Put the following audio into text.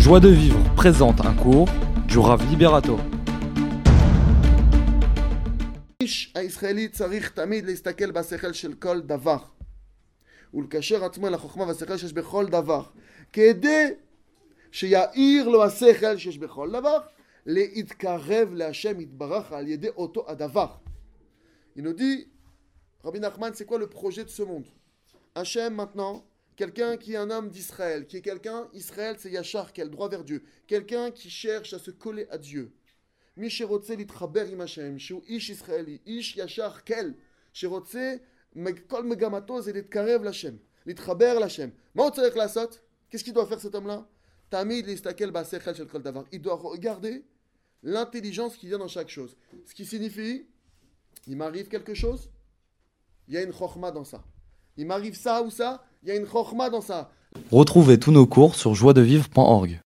Joie de vivre présente un cours du Rav Liberato. האיש הישראלי צריך תמיד להסתכל בשכל של כל דבר ולקשר עצמו אל החוכמה והשכל שיש בכל דבר כדי שיאיר לו השכל שיש בכל דבר להתקרב להשם יתברך על ידי אותו הדבר. Il nous dit, Rabbi Nachman, c'est quoi le projet de ce monde Hachem maintenant, Quelqu'un qui est un homme d'Israël, qui est quelqu'un, Israël c'est Yachar, qui a le droit vers Dieu. Quelqu'un qui cherche à se coller à Dieu. Shu ish ish Qu'est-ce qu'il doit faire cet homme-là? Il doit regarder l'intelligence qu'il y a dans chaque chose. Ce qui signifie, il m'arrive quelque chose, il y a une chorma dans ça. Il m'arrive ça ou ça, il y a une chokhma dans ça. Retrouvez tous nos cours sur joiedevivre.org.